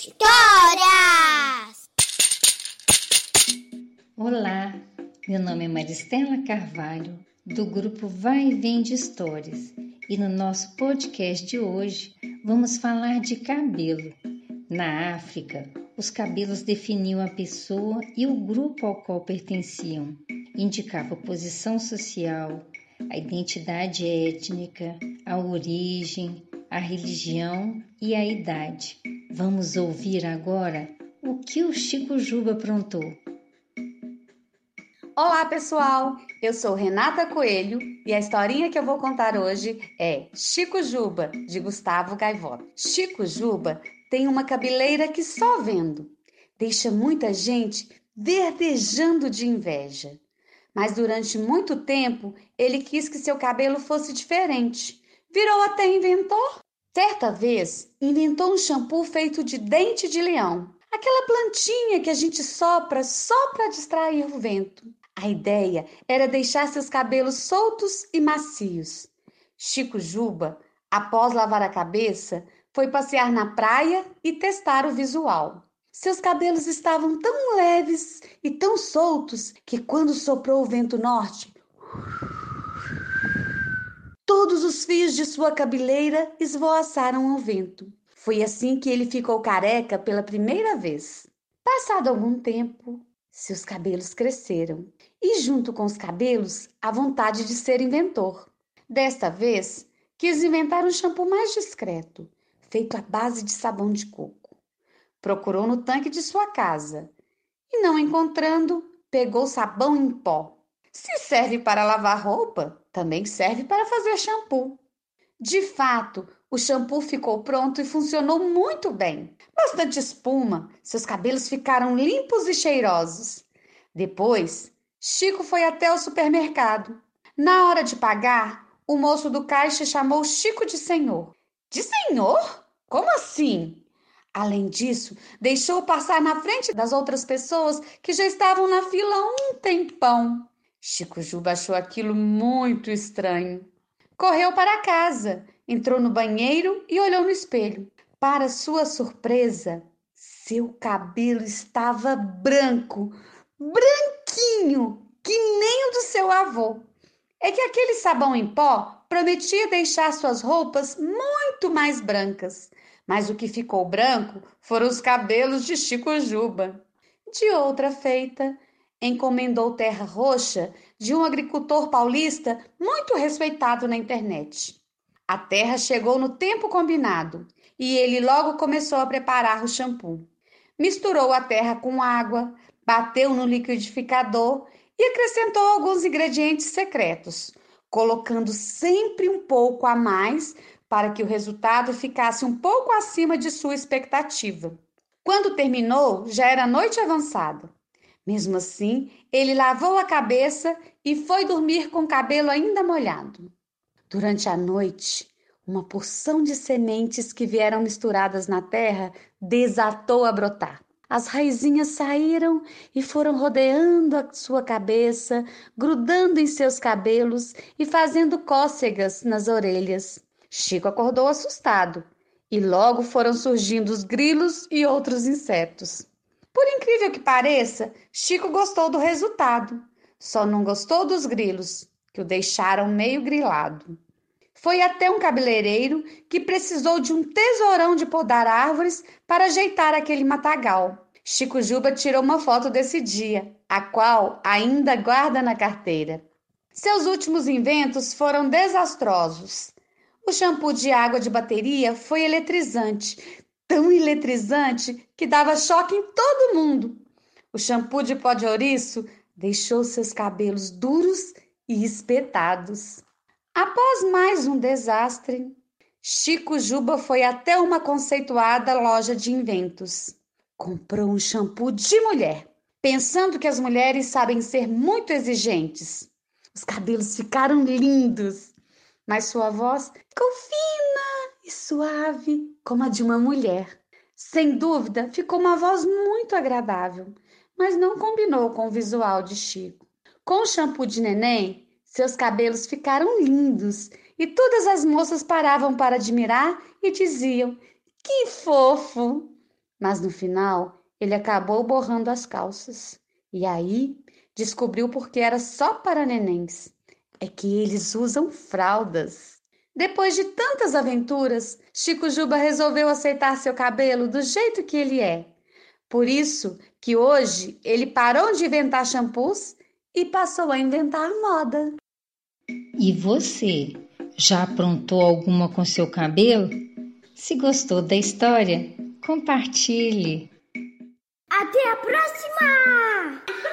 histórias! Olá, meu nome é Maristela Carvalho, do grupo Vai e Vem de Histórias, e no nosso podcast de hoje vamos falar de cabelo. Na África, os cabelos definiam a pessoa e o grupo ao qual pertenciam, indicava posição social, a identidade étnica, a origem, a religião e a idade. Vamos ouvir agora o que o Chico Juba aprontou. Olá, pessoal! Eu sou Renata Coelho e a historinha que eu vou contar hoje é Chico Juba, de Gustavo Gaivota. Chico Juba tem uma cabeleira que só vendo deixa muita gente verdejando de inveja. Mas durante muito tempo ele quis que seu cabelo fosse diferente. Virou até inventor. Certa vez, inventou um shampoo feito de dente de leão, aquela plantinha que a gente sopra só para distrair o vento. A ideia era deixar seus cabelos soltos e macios. Chico Juba, após lavar a cabeça, foi passear na praia e testar o visual. Seus cabelos estavam tão leves e tão soltos que, quando soprou o vento norte, todos os fios de sua cabeleira esvoaçaram ao vento. Foi assim que ele ficou careca pela primeira vez. Passado algum tempo, seus cabelos cresceram e, junto com os cabelos, a vontade de ser inventor. Desta vez, quis inventar um shampoo mais discreto, feito à base de sabão de coco. Procurou no tanque de sua casa e, não encontrando, pegou sabão em pó. Se serve para lavar roupa, também serve para fazer shampoo. De fato, o shampoo ficou pronto e funcionou muito bem. Bastante espuma, seus cabelos ficaram limpos e cheirosos. Depois, Chico foi até o supermercado. Na hora de pagar, o moço do caixa chamou Chico de senhor. De senhor? Como assim? Além disso, deixou passar na frente das outras pessoas que já estavam na fila um tempão. Chico Juba achou aquilo muito estranho. Correu para casa Entrou no banheiro e olhou no espelho. Para sua surpresa, seu cabelo estava branco, branquinho, que nem o do seu avô. É que aquele sabão em pó prometia deixar suas roupas muito mais brancas, mas o que ficou branco foram os cabelos de Chico Juba. De outra feita, encomendou terra roxa de um agricultor paulista muito respeitado na internet. A terra chegou no tempo combinado e ele logo começou a preparar o shampoo. Misturou a terra com água, bateu no liquidificador e acrescentou alguns ingredientes secretos, colocando sempre um pouco a mais para que o resultado ficasse um pouco acima de sua expectativa. Quando terminou, já era noite avançada. Mesmo assim, ele lavou a cabeça e foi dormir com o cabelo ainda molhado. Durante a noite, uma porção de sementes que vieram misturadas na terra desatou a brotar. As raizinhas saíram e foram rodeando a sua cabeça, grudando em seus cabelos e fazendo cócegas nas orelhas. Chico acordou assustado e logo foram surgindo os grilos e outros insetos. Por incrível que pareça, Chico gostou do resultado, só não gostou dos grilos, que o deixaram meio grilado. Foi até um cabeleireiro que precisou de um tesourão de podar árvores para ajeitar aquele matagal. Chico Juba tirou uma foto desse dia, a qual ainda guarda na carteira. Seus últimos inventos foram desastrosos. O shampoo de água de bateria foi eletrizante, tão eletrizante que dava choque em todo mundo. O shampoo de pó de ouriço deixou seus cabelos duros e espetados. Após mais um desastre, Chico Juba foi até uma conceituada loja de inventos. Comprou um shampoo de mulher, pensando que as mulheres sabem ser muito exigentes. Os cabelos ficaram lindos, mas sua voz ficou fina suave como a de uma mulher. Sem dúvida, ficou uma voz muito agradável, mas não combinou com o visual de Chico. Com o shampoo de neném, Seus cabelos ficaram lindos e todas as moças paravam para admirar e diziam: Que fofo! Mas no final, ele acabou borrando as calças. E aí descobriu porque era só para nenéns. É que eles usam fraldas. Depois de tantas aventuras, Chico Juba resolveu aceitar seu cabelo do jeito que ele é. Por isso que hoje ele parou de inventar shampoos e passou a inventar moda. E você, já aprontou alguma com seu cabelo? Se gostou da história, compartilhe. Até a próxima!